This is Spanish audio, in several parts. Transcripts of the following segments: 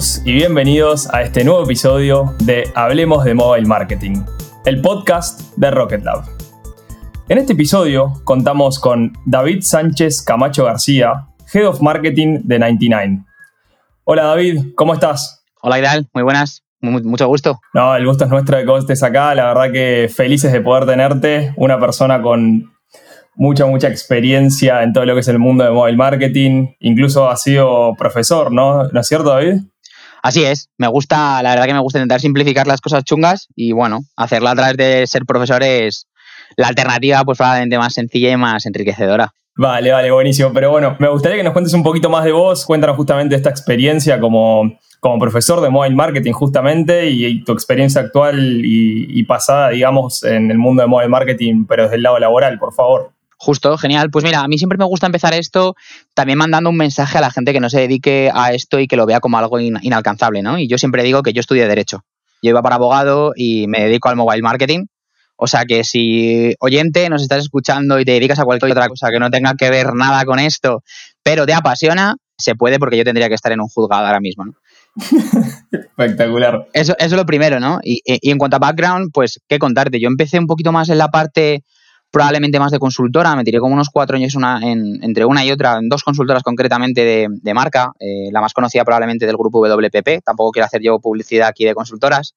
todos y bienvenidos a este nuevo episodio de Hablemos de Mobile Marketing, el podcast de Rocket Lab. En este episodio contamos con David Sánchez Camacho García, Head of Marketing de 99. Hola David, ¿cómo estás? Hola Idal, muy buenas, mucho gusto. No, el gusto es nuestro de que estés acá, la verdad que felices de poder tenerte, una persona con mucha, mucha experiencia en todo lo que es el mundo de mobile marketing, incluso ha sido profesor, ¿no? ¿No es cierto David? Así es, me gusta, la verdad que me gusta intentar simplificar las cosas chungas y bueno, hacerlo a través de ser profesor es la alternativa pues probablemente más sencilla y más enriquecedora. Vale, vale, buenísimo. Pero bueno, me gustaría que nos cuentes un poquito más de vos, cuéntanos justamente esta experiencia como, como profesor de mobile marketing justamente y, tu experiencia actual y, pasada, digamos, en el mundo de mobile marketing, pero desde el lado laboral, por favor. Justo, genial. Pues mira, a mí siempre me gusta empezar esto también mandando un mensaje a la gente que no se dedique a esto y que lo vea como algo inalcanzable, ¿no? Y yo siempre digo que yo estudié Derecho. Yo iba para abogado y me dedico al mobile marketing. O sea que si oyente nos estás escuchando y te dedicas a cualquier otra cosa que no tenga que ver nada con esto, pero te apasiona, se puede porque yo tendría que estar en un juzgado ahora mismo, ¿no? Espectacular. Eso, eso, es lo primero, ¿no? Y, y, en cuanto a background, pues, ¿qué contarte? Yo empecé un poquito más en la parte probablemente más de consultora, me tiré como unos cuatro años una, entre una y otra, en dos consultoras concretamente de, marca, eh, la más conocida probablemente del grupo WPP, tampoco quiero hacer yo publicidad aquí de consultoras,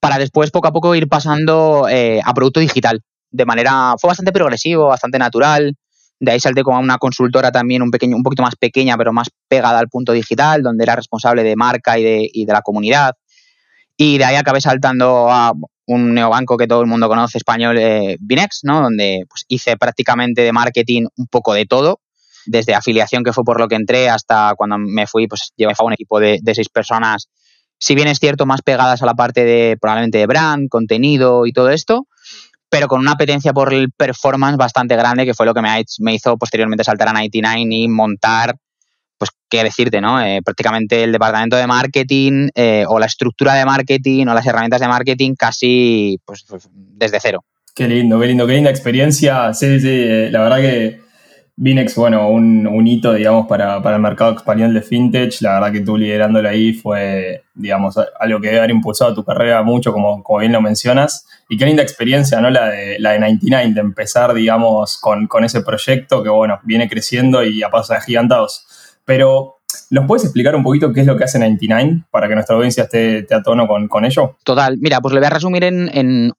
para después poco a poco ir pasando eh, a producto digital, de manera, fue bastante progresivo, bastante natural, de ahí salté como a una consultora también un, pequeño, un poquito más pequeña, pero más pegada al punto digital, donde era responsable de marca y de, y de la comunidad. Y de ahí acabé saltando a un neobanco que todo el mundo conoce español, eh, Binex, ¿no? Donde pues, hice prácticamente de marketing un poco de todo, desde afiliación, que fue por lo que entré, hasta cuando me fui, pues llevé a un equipo de, seis personas, si bien es cierto, más pegadas a la parte de probablemente de brand, contenido y todo esto, pero con una apetencia por el performance bastante grande, que fue lo que me, me hizo posteriormente saltar a 99 y montar pues qué decirte, ¿no? Eh, prácticamente el departamento de marketing eh, o la estructura de marketing o las herramientas de marketing casi pues, pues, desde cero. Qué lindo, qué lindo, qué linda experiencia. Sí, sí, eh, la verdad que Vinex, bueno, un, hito, digamos, para, el mercado español de fintech. La verdad que tú liderándolo ahí fue, digamos, algo que debe haber impulsado tu carrera mucho, como, como bien lo mencionas. Y qué linda experiencia, ¿no? La de, la de 99, de empezar, digamos, con, con ese proyecto que, bueno, viene creciendo y a pasos agigantados. Pero, ¿nos puedes explicar un poquito qué es lo que hace 99 para que nuestra audiencia esté, a tono con, ello? Total, mira, pues le voy a resumir en,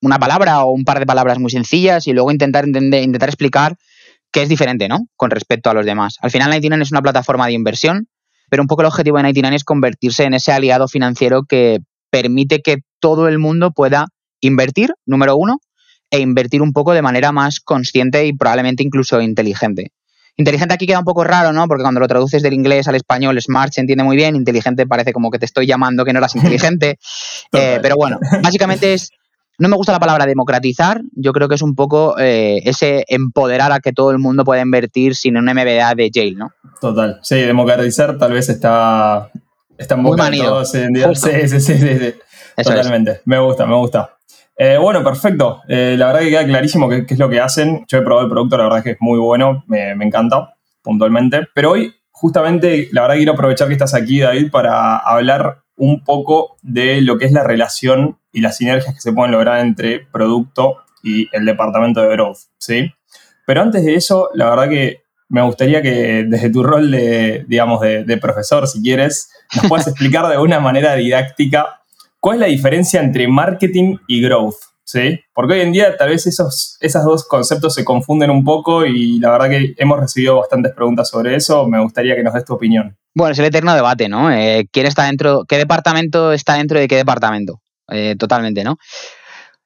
una palabra o un par de palabras muy sencillas y luego intentar, entender, intentar explicar qué es diferente, ¿no? Con respecto a los demás. Al final, 99 es una plataforma de inversión, pero un poco el objetivo de 99 es convertirse en ese aliado financiero que permite que todo el mundo pueda invertir, número uno, e invertir un poco de manera más consciente y probablemente incluso inteligente. Inteligente aquí queda un poco raro, ¿no? Porque cuando lo traduces del inglés al español, smart se entiende muy bien, inteligente parece como que te estoy llamando que no eras inteligente. Eh, pero bueno, básicamente es, no me gusta la palabra democratizar, yo creo que es un poco eh, ese empoderar a que todo el mundo pueda invertir sin una MBA de jail, ¿no? Total, sí, democratizar tal vez está, está muy manido. Sí, sí, sí, sí, sí. Totalmente, me gusta, me gusta. Eh, bueno, perfecto. Eh, la verdad que queda clarísimo qué, es lo que hacen. Yo he probado el producto, la verdad que es muy bueno, me, encanta puntualmente. Pero hoy, justamente, la verdad que quiero aprovechar que estás aquí, David, para hablar un poco de lo que es la relación y las sinergias que se pueden lograr entre producto y el departamento de growth, ¿sí? Pero antes de eso, la verdad que me gustaría que desde tu rol de, digamos, de, de profesor, si quieres, nos puedas explicar de una manera didáctica ¿Cuál es la diferencia entre marketing y growth? ¿Sí? Porque hoy en día tal vez esos, esos dos conceptos se confunden un poco y la verdad que hemos recibido bastantes preguntas sobre eso. Me gustaría que nos des tu opinión. Bueno, es el eterno debate, ¿no? Eh, ¿Quién está dentro, qué departamento está dentro de qué departamento? Eh, totalmente, ¿no?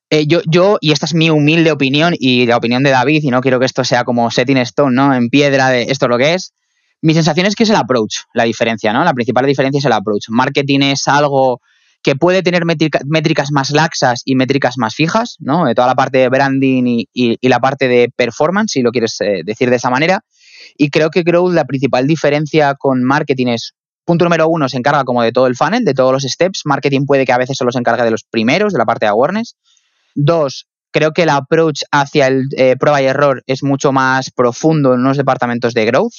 Eh, yo, yo, y esta es mi humilde opinión y la opinión de David, y no quiero que esto sea como setting stone, ¿no? En piedra de esto es lo que es. Mi sensación es que es el approach, la diferencia, ¿no? La principal diferencia es el approach. Marketing es algo que puede tener métricas más laxas y métricas más fijas, ¿no? De toda la parte de branding y, la parte de performance, si lo quieres eh, decir de esa manera. Y creo que Growth, la principal diferencia con marketing es, punto número uno, se encarga como de todo el funnel, de todos los steps. Marketing puede que a veces solo se encargue de los primeros, de la parte de awareness. Dos, creo que el approach hacia el eh, prueba y error es mucho más profundo en unos departamentos de growth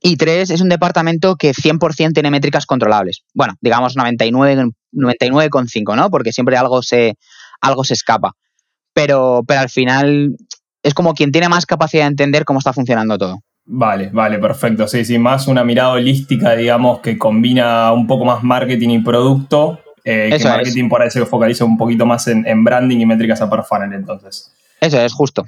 Y tres, es un departamento que 100% tiene métricas controlables. Bueno, digamos 99,5, 99 ¿no? Porque siempre algo se, algo se escapa. Pero, pero al final es como quien tiene más capacidad de entender cómo está funcionando todo. Vale, vale, perfecto. Sí, sí, más una mirada holística, digamos, que combina un poco más marketing y producto. Eh, que marketing por ahí se focaliza un poquito más en, branding y métricas a per funnel, entonces. Eso es, justo.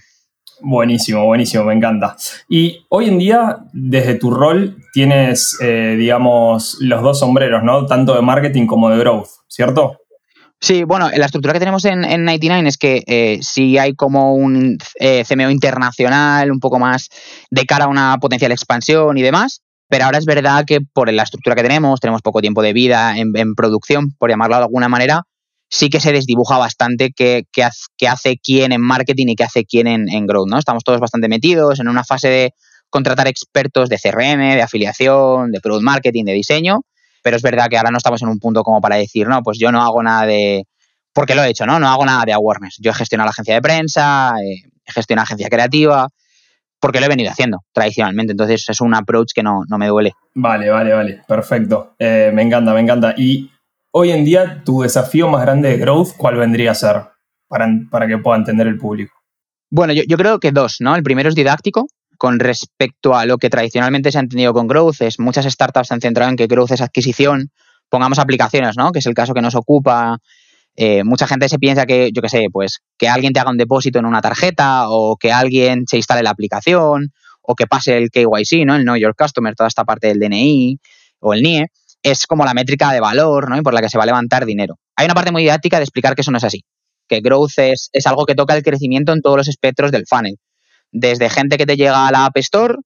Buenísimo, buenísimo, me encanta. Y hoy en día, desde tu rol, tienes, eh, digamos, los dos sombreros, ¿no? Tanto de marketing como de growth, ¿cierto? Sí, bueno, la estructura que tenemos en, en 99 es que eh, sí hay como un eh, CMO internacional, un poco más de cara a una potencial expansión y demás, pero ahora es verdad que por la estructura que tenemos, tenemos poco tiempo de vida en, producción, por llamarlo de alguna manera, sí que se desdibuja bastante qué, hace quién en marketing y qué hace quién en, en growth, ¿no? Estamos todos bastante metidos en una fase de contratar expertos de CRM, de afiliación, de product marketing, de diseño, pero es verdad que ahora no estamos en un punto como para decir, no, pues yo no hago nada de... Porque lo he hecho, ¿no? No hago nada de awareness. Yo he gestionado la agencia de prensa, eh, he gestionado agencia creativa, porque lo he venido haciendo tradicionalmente. Entonces es un approach que no, me duele. Vale, vale, vale. Perfecto. Eh, me encanta, me encanta. Y hoy en día, tu desafío más grande de growth, ¿cuál vendría a ser para, para que pueda entender el público? Bueno, yo, creo que dos, ¿no? El primero es didáctico, con respecto a lo que tradicionalmente se ha entendido con growth. Es, muchas startups se han centrado en que growth es adquisición, pongamos aplicaciones, ¿no? Que es el caso que nos ocupa. Eh, mucha gente se piensa que, yo qué sé, pues que alguien te haga un depósito en una tarjeta o que alguien se instale la aplicación o que pase el KYC, ¿no? El Know Your Customer, toda esta parte del DNI o el NIE, es como la métrica de valor, ¿no? Y por la que se va a levantar dinero. Hay una parte muy didáctica de explicar que eso no es así, que growth es, es algo que toca el crecimiento en todos los espectros del funnel desde gente que te llega a la App Store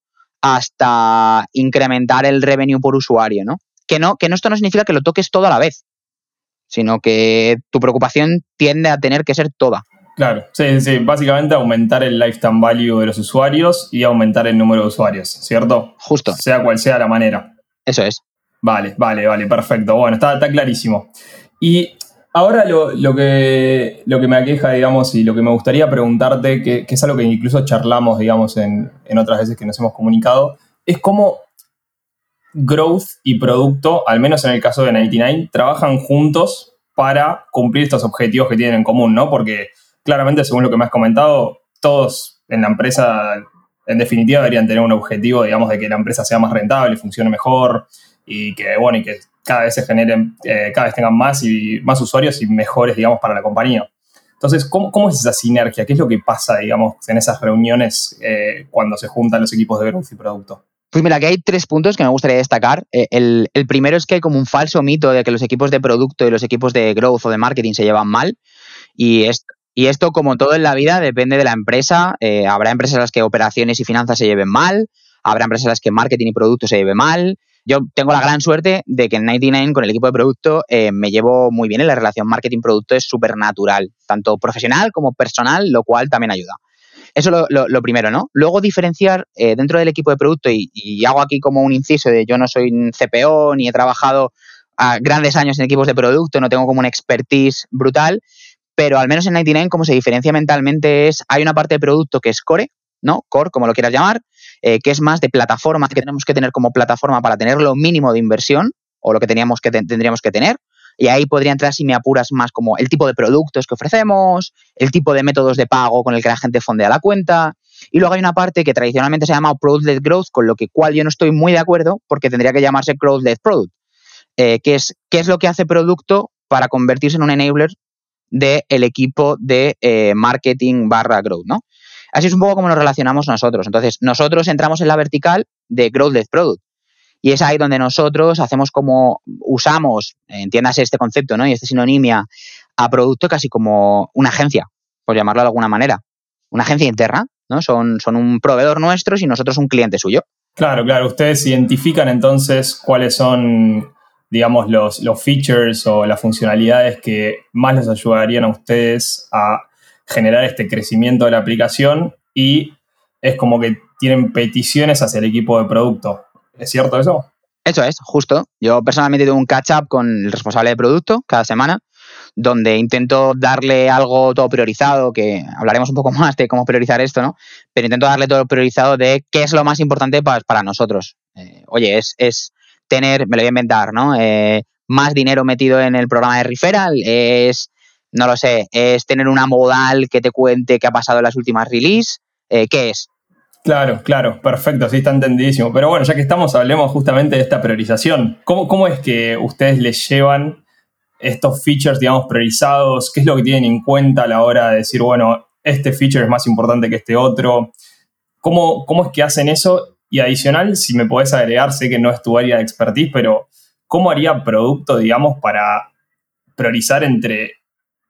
hasta incrementar el revenue por usuario, ¿no? Que no, que no esto no significa que lo toques todo a la vez, sino que tu preocupación tiende a tener que ser toda. Claro, sí, sí, básicamente aumentar el lifetime value de los usuarios y aumentar el número de usuarios, ¿cierto? Justo. Sea cual sea la manera. Eso es. Vale, vale, vale, perfecto. Bueno, está, está clarísimo. Y Ahora lo, que, lo que me aqueja, digamos, y lo que me gustaría preguntarte, que, es algo que incluso charlamos, digamos, en, otras veces que nos hemos comunicado, es cómo growth y producto, al menos en el caso de 99, trabajan juntos para cumplir estos objetivos que tienen en común, ¿no? Porque claramente, según lo que me has comentado, todos en la empresa, en definitiva, deberían tener un objetivo, digamos, de que la empresa sea más rentable, funcione mejor y que, bueno, y que cada vez se generen, eh, cada vez tengan más y más usuarios y mejores, digamos, para la compañía. Entonces, ¿cómo, es esa sinergia? ¿Qué es lo que pasa, digamos, en esas reuniones eh, cuando se juntan los equipos de growth y producto? Pues mira, aquí hay tres puntos que me gustaría destacar. Eh, el, primero es que hay como un falso mito de que los equipos de producto y los equipos de growth o de marketing se llevan mal. Y, y esto, como todo en la vida, depende de la empresa. habrá empresas en las que operaciones y finanzas se lleven mal, habrá empresas en las que marketing y producto se lleven mal, yo tengo la gran suerte de que en 99 con el equipo de producto eh, me llevo muy bien y la relación marketing-producto es súper natural, tanto profesional como personal, lo cual también ayuda. Eso lo, lo, primero, ¿no? Luego diferenciar eh, dentro del equipo de producto, y, hago aquí como un inciso de yo no soy un CPO ni he trabajado a grandes años en equipos de producto, no tengo como una expertise brutal, pero al menos en 99 como se diferencia mentalmente es, hay una parte de producto que es core, ¿no? Core, como lo quieras llamar, eh, que es más de plataforma, que tenemos que tener como plataforma para tener lo mínimo de inversión o lo que teníamos que tendríamos que tener. Y ahí podría entrar, si me apuras, más como el tipo de productos que ofrecemos, el tipo de métodos de pago con el que la gente fondea la cuenta. Y luego hay una parte que tradicionalmente se llama Product-led Growth, con lo que cual yo no estoy muy de acuerdo, porque tendría que llamarse Growth-led Product, eh, que es qué es lo que hace producto para convertirse en un enabler del el equipo de eh, marketing barra growth, ¿no? Así es un poco como nos relacionamos nosotros. Entonces, nosotros entramos en la vertical de Growth-led Product. Y es ahí donde nosotros hacemos como, usamos, entiéndase este concepto, ¿no? Y esta sinonimia a producto casi como una agencia, por llamarlo de alguna manera. Una agencia interna, ¿no? Son, son un proveedor nuestro y nosotros un cliente suyo. Claro, claro. Ustedes identifican entonces cuáles son, digamos, los, los features o las funcionalidades que más les ayudarían a ustedes a generar este crecimiento de la aplicación y es como que tienen peticiones hacia el equipo de producto. ¿Es cierto eso? Eso es, justo. Yo personalmente tengo un catch-up con el responsable de producto cada semana, donde intento darle algo todo priorizado, que hablaremos un poco más de cómo priorizar esto, ¿no? Pero intento darle todo priorizado de qué es lo más importante para, nosotros. Eh, oye, es, es, tener, me lo voy a inventar, ¿no? Eh, más dinero metido en el programa de Referral, es, no lo sé, es tener una modal que te cuente qué ha pasado en las últimas release, eh, ¿qué es? Claro, claro, perfecto, sí está entendidísimo. Pero bueno, ya que estamos, hablemos justamente de esta priorización. ¿Cómo, cómo es que ustedes les llevan estos features, digamos, priorizados? ¿Qué es lo que tienen en cuenta a la hora de decir, bueno, este feature es más importante que este otro? ¿Cómo, cómo es que hacen eso? Y adicional, si me podés agregar, sé que no es tu área de expertise, pero ¿cómo haría producto, digamos, para priorizar entre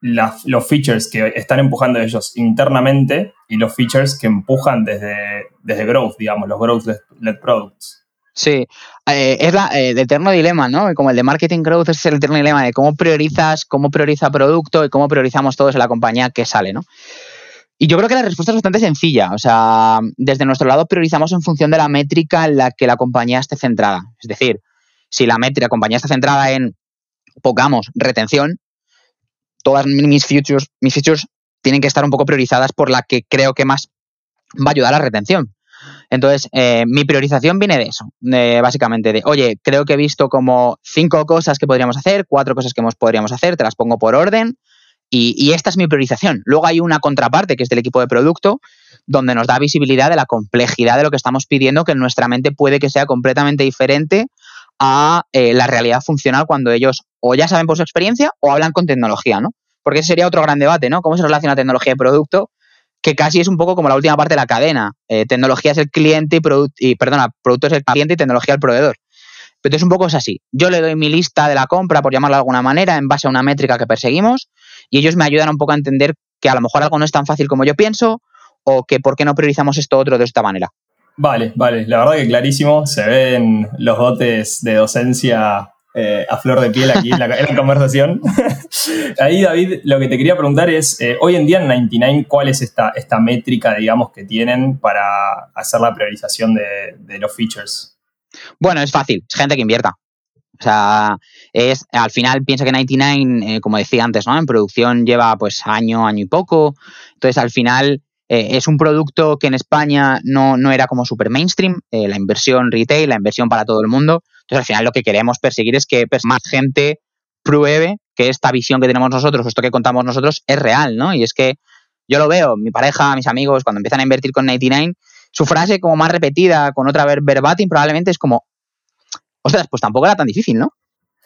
los features que están empujando ellos internamente y los features que empujan desde, desde growth, digamos, los growth-led products. Sí, eh, es eh, el eterno dilema, ¿no? Como el de marketing growth es el eterno dilema de cómo priorizas, cómo prioriza producto y cómo priorizamos todos en la compañía que sale, ¿no? Y yo creo que la respuesta es bastante sencilla. O sea, desde nuestro lado priorizamos en función de la métrica en la que la compañía esté centrada. Es decir, si la métrica, la compañía está centrada en, pongamos, retención, todas mis features, mis features tienen que estar un poco priorizadas por la que creo que más va a ayudar a la retención. Entonces, eh, mi priorización viene de eso, básicamente de, oye, creo que he visto como cinco cosas que podríamos hacer, cuatro cosas que podríamos hacer, te las pongo por orden y, esta es mi priorización. Luego hay una contraparte que es del equipo de producto, donde nos da visibilidad de la complejidad de lo que estamos pidiendo, que en nuestra mente puede que sea completamente diferente a eh, la realidad funcional cuando ellos o ya saben por su experiencia o hablan con tecnología, ¿no? Porque ese sería otro gran debate, ¿no? ¿Cómo se relaciona tecnología y producto? Que casi es un poco como la última parte de la cadena. Eh, tecnología es el cliente y, producto y, perdona, producto es el cliente y tecnología el proveedor. Pero entonces un poco es así. Yo le doy mi lista de la compra, por llamarlo de alguna manera, en base a una métrica que perseguimos, y ellos me ayudan un poco a entender que a lo mejor algo no es tan fácil como yo pienso, o que por qué no priorizamos esto otro de esta manera. Vale, vale, la verdad que clarísimo, se ven los dotes de docencia eh, a flor de piel aquí en la, conversación. Ahí, David, lo que te quería preguntar es, eh, hoy en día en 99, ¿cuál es esta, esta métrica, digamos, que tienen para hacer la priorización de, los features? Bueno, es fácil, es gente que invierta. O sea, es, al final piensa que 99, eh, como decía antes, ¿no? En producción lleva pues año, año y poco. Entonces, al final es un producto que en España no, era como super mainstream, la inversión retail, la inversión para todo el mundo. Entonces, al final lo que queremos perseguir es que más gente pruebe que esta visión que tenemos nosotros, esto que contamos nosotros, es real, ¿no? Y es que yo lo veo, mi pareja, mis amigos, cuando empiezan a invertir con 99, su frase como más repetida, con otra verbatim, probablemente es como, ostras, pues tampoco era tan difícil, ¿no?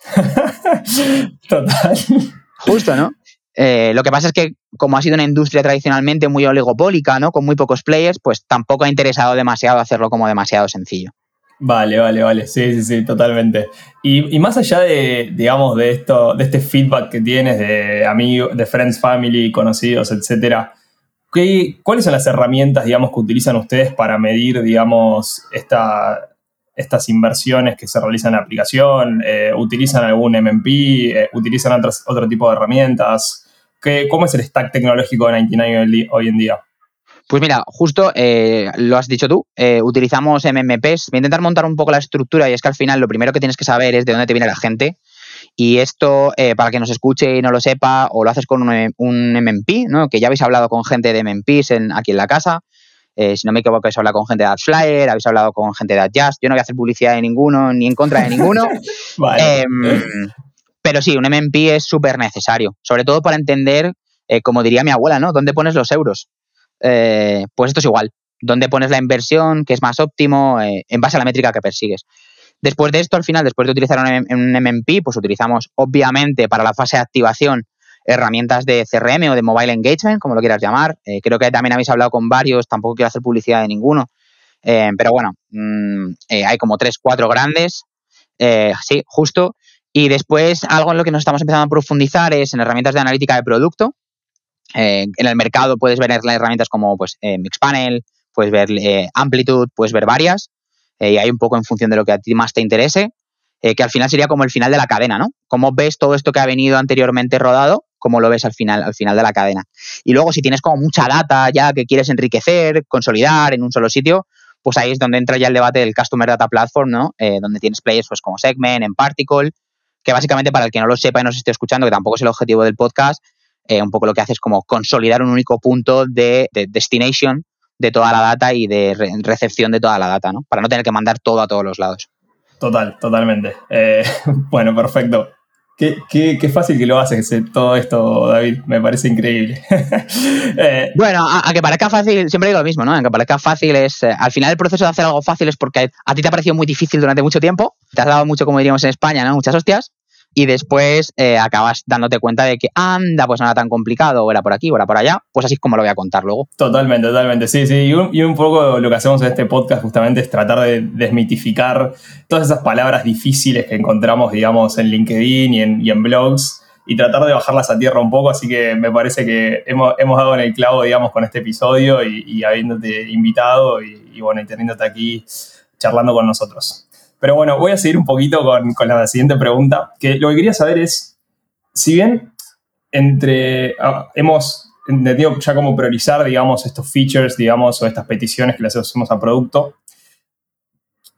Total. Justo, ¿no? Eh, lo que pasa es que, como ha sido una industria tradicionalmente muy oligopólica, ¿no? Con muy pocos players, pues tampoco ha interesado demasiado hacerlo como demasiado sencillo. Vale, vale, vale. Sí, sí, sí, totalmente. Y, más allá de, digamos, de esto, de este feedback que tienes de amigos, de friends, family, conocidos, etcétera, ¿cuáles son las herramientas, digamos, que utilizan ustedes para medir, digamos, esta, estas inversiones que se realizan en la aplicación? Eh, ¿Utilizan algún MMP? Eh, ¿Utilizan otro tipo de herramientas? ¿Cómo es el stack tecnológico de 99 hoy en día? Pues mira, justo eh, lo has dicho tú, eh, utilizamos MMPs. Voy a intentar montar un poco la estructura y es que al final lo primero que tienes que saber es de dónde te viene la gente. Y esto, eh, para que nos escuche y no lo sepa, o lo haces con un, un MMP, ¿no? que ya habéis hablado con gente de MMPs en, aquí en la casa. si no me equivoco, habéis hablado con gente de AdFlyer, habéis hablado con gente de AdJust. Yo no voy a hacer publicidad de ninguno ni en contra de ninguno. vale. Em, pero sí, un MMP es súper necesario, sobre todo para entender, como diría mi abuela, ¿no? ¿Dónde pones los euros? Eh, pues esto es igual. ¿Dónde pones la inversión? ¿Qué es más óptimo? Eh, en base a la métrica que persigues. Después de esto, al final, después de utilizar un, MMP, pues utilizamos, obviamente, para la fase de activación, herramientas de CRM o de mobile engagement, como lo quieras llamar. creo que también habéis hablado con varios, tampoco quiero hacer publicidad de ninguno. pero bueno, mm, hay como tres, cuatro grandes. sí, justo. Y después, algo en lo que nos estamos empezando a profundizar es en herramientas de analítica de producto. Eh, en el mercado puedes ver herramientas como pues, eh, Mixpanel, puedes ver eh, Amplitude, puedes ver varias. y hay un poco en función de lo que a ti más te interese, que al final sería como el final de la cadena, ¿no? Cómo ves todo esto que ha venido anteriormente rodado, cómo lo ves al final, al final de la cadena. Y luego, si tienes como mucha data ya que quieres enriquecer, consolidar en un solo sitio, pues ahí es donde entra ya el debate del Customer Data Platform, ¿no? donde tienes players pues, como Segment, en Particle, que básicamente para el que no lo sepa y no se esté escuchando, que tampoco es el objetivo del podcast, eh, un poco lo que hace es como consolidar un único punto de, destination de toda la data y de recepción de toda la data, ¿no? Para no tener que mandar todo a todos los lados. Total, totalmente. Eh, bueno, perfecto. Qué, qué, fácil que lo haces todo esto, David. Me parece increíble. Eh, bueno, a, que parezca fácil, siempre digo lo mismo, ¿no? A que parezca fácil es. al final, el proceso de hacer algo fácil es porque a ti te ha parecido muy difícil durante mucho tiempo. Te has dado mucho, como diríamos en España, ¿no? Muchas hostias y después eh, acabas dándote cuenta de que anda, pues no era tan complicado, o era por aquí, o era por allá, pues así es como lo voy a contar luego. Totalmente, totalmente, sí, sí, y un, poco lo que hacemos en este podcast justamente es tratar de desmitificar todas esas palabras difíciles que encontramos, digamos, en LinkedIn y en, y blogs y tratar de bajarlas a tierra un poco, así que me parece que hemos, hemos dado en el clavo, digamos, con este episodio y, y habiéndote invitado y, y bueno, y teniéndote aquí charlando con nosotros. Pero bueno, voy a seguir un poquito con, la siguiente pregunta, que lo que quería saber es, si bien entre, ah, hemos entendido ya cómo priorizar, digamos, estos features, digamos, o estas peticiones que le hacemos al producto,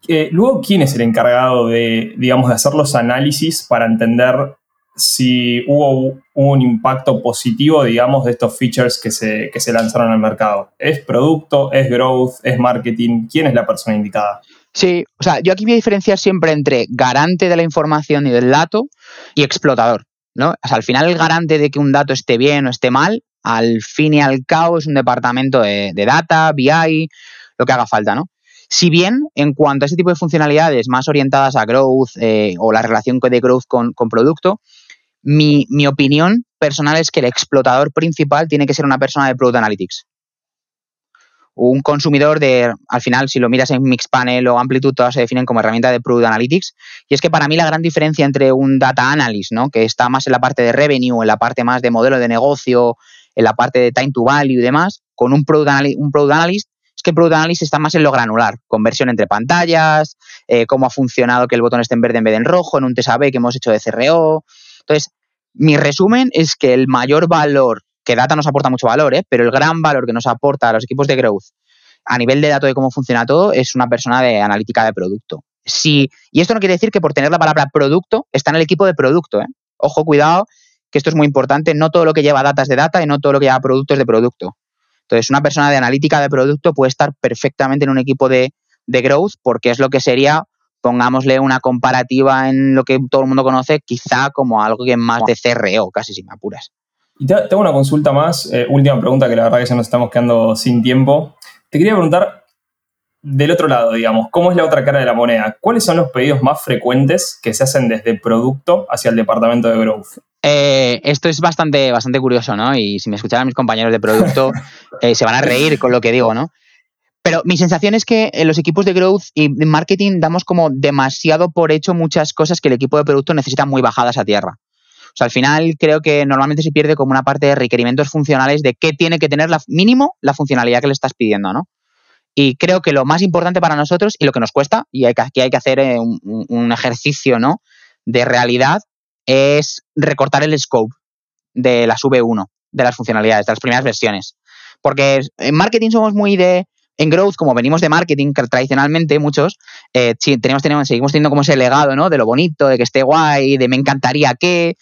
eh, luego, ¿quién es el encargado de, digamos, de hacer los análisis para entender si hubo un impacto positivo, digamos, de estos features que se lanzaron al mercado? ¿Es producto? ¿Es growth? ¿Es marketing? ¿Quién es la persona indicada? Sí, o sea, yo aquí voy a diferenciar siempre entre garante de la información y del dato y explotador, ¿no? O sea, al final el garante de que un dato esté bien o esté mal, al fin y al cabo es un departamento de, data, BI, lo que haga falta, ¿no? Si bien, en cuanto a ese tipo de funcionalidades más orientadas a growth eh, o la relación de growth con, producto, mi, mi, opinión personal es que el explotador principal tiene que ser una persona de Product Analytics un consumidor de, al final, si lo miras en Mixpanel o Amplitude, todas se definen como herramienta de Product Analytics. Y es que para mí la gran diferencia entre un Data Analyst, ¿no? que está más en la parte de revenue, en la parte más de modelo de negocio, en la parte de time to value y demás, con un Product, un product Analyst, es que el Product Analyst está más en lo granular, conversión entre pantallas, eh, cómo ha funcionado que el botón esté en verde en vez de en rojo, en un test que hemos hecho de CRO. Entonces, mi resumen es que el mayor valor que Data nos aporta mucho valor, ¿eh? pero el gran valor que nos aporta a los equipos de growth a nivel de dato de cómo funciona todo es una persona de analítica de producto. Sí, y esto no quiere decir que por tener la palabra producto está en el equipo de producto. ¿eh? Ojo, cuidado, que esto es muy importante. No todo lo que lleva data es de data y no todo lo que lleva producto es de producto. Entonces, una persona de analítica de producto puede estar perfectamente en un equipo de, de growth porque es lo que sería, pongámosle una comparativa en lo que todo el mundo conoce, quizá como algo que más de CRO, casi si me apuras. Y tengo una consulta más, eh, última pregunta que la verdad que ya nos estamos quedando sin tiempo. Te quería preguntar del otro lado, digamos, ¿cómo es la otra cara de la moneda? ¿Cuáles son los pedidos más frecuentes que se hacen desde producto hacia el departamento de growth? Eh, esto es bastante, bastante curioso, ¿no? Y si me escucharan mis compañeros de producto, eh, se van a reír con lo que digo, ¿no? Pero mi sensación es que en los equipos de growth y marketing damos como demasiado por hecho muchas cosas que el equipo de producto necesita muy bajadas a tierra. O sea, al final creo que normalmente se pierde como una parte de requerimientos funcionales de qué tiene que tener mínimo la funcionalidad que le estás pidiendo, ¿no? Y creo que lo más importante para nosotros y lo que nos cuesta, y aquí hay que hacer eh, un, ejercicio, ¿no? De realidad, es recortar el scope de las V1, de las funcionalidades, de las primeras versiones. Porque en marketing somos muy de, en growth, como venimos de marketing, tradicionalmente muchos, eh, tenemos, tenemos, seguimos teniendo como ese legado, ¿no? De lo bonito, de que esté guay, de me encantaría que,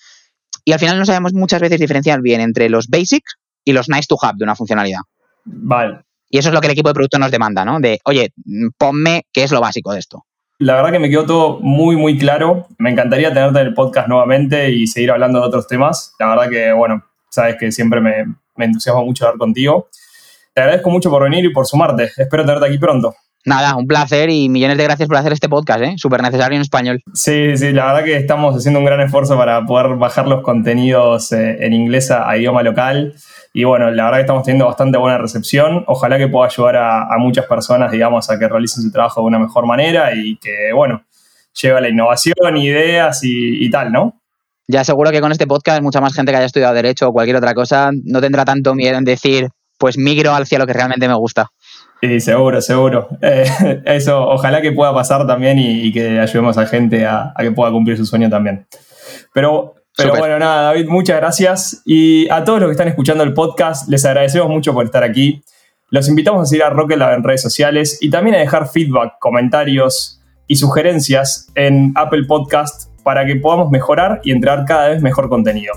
y al final no sabemos muchas veces diferenciar bien entre los basics y los nice to have de una funcionalidad. Vale. Y eso es lo que el equipo de producto nos demanda, ¿no? De, oye, ponme qué es lo básico de esto. La verdad que me quedó todo muy, muy claro. Me encantaría tenerte en el podcast nuevamente y seguir hablando de otros temas. La verdad que, bueno, sabes que siempre me, me entusiasma mucho hablar contigo. Te agradezco mucho por venir y por sumarte. Espero tenerte aquí pronto. Nada, un placer y millones de gracias por hacer este podcast, ¿eh? Súper necesario en español. Sí, sí, la verdad que estamos haciendo un gran esfuerzo para poder bajar los contenidos eh, en inglés a, idioma local. Y bueno, la verdad que estamos teniendo bastante buena recepción. Ojalá que pueda ayudar a, muchas personas, digamos, a que realicen su trabajo de una mejor manera y que, bueno, lleve a la innovación, ideas y, y tal, ¿no? Ya seguro que con este podcast mucha más gente que haya estudiado Derecho o cualquier otra cosa no tendrá tanto miedo en decir, pues migro hacia lo que realmente me gusta. Sí, seguro, seguro. Eh, eso, ojalá que pueda pasar también y, que ayudemos a gente a, que pueda cumplir su sueño también. Pero, pero bueno, nada, David, muchas gracias. Y a todos los que están escuchando el podcast, les agradecemos mucho por estar aquí. Los invitamos a seguir a Rocket Lab en redes sociales y también a dejar feedback, comentarios y sugerencias en Apple Podcast, para que podamos mejorar y entregar cada vez mejor contenido.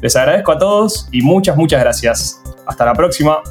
Les agradezco a todos y muchas, muchas gracias. Hasta la próxima.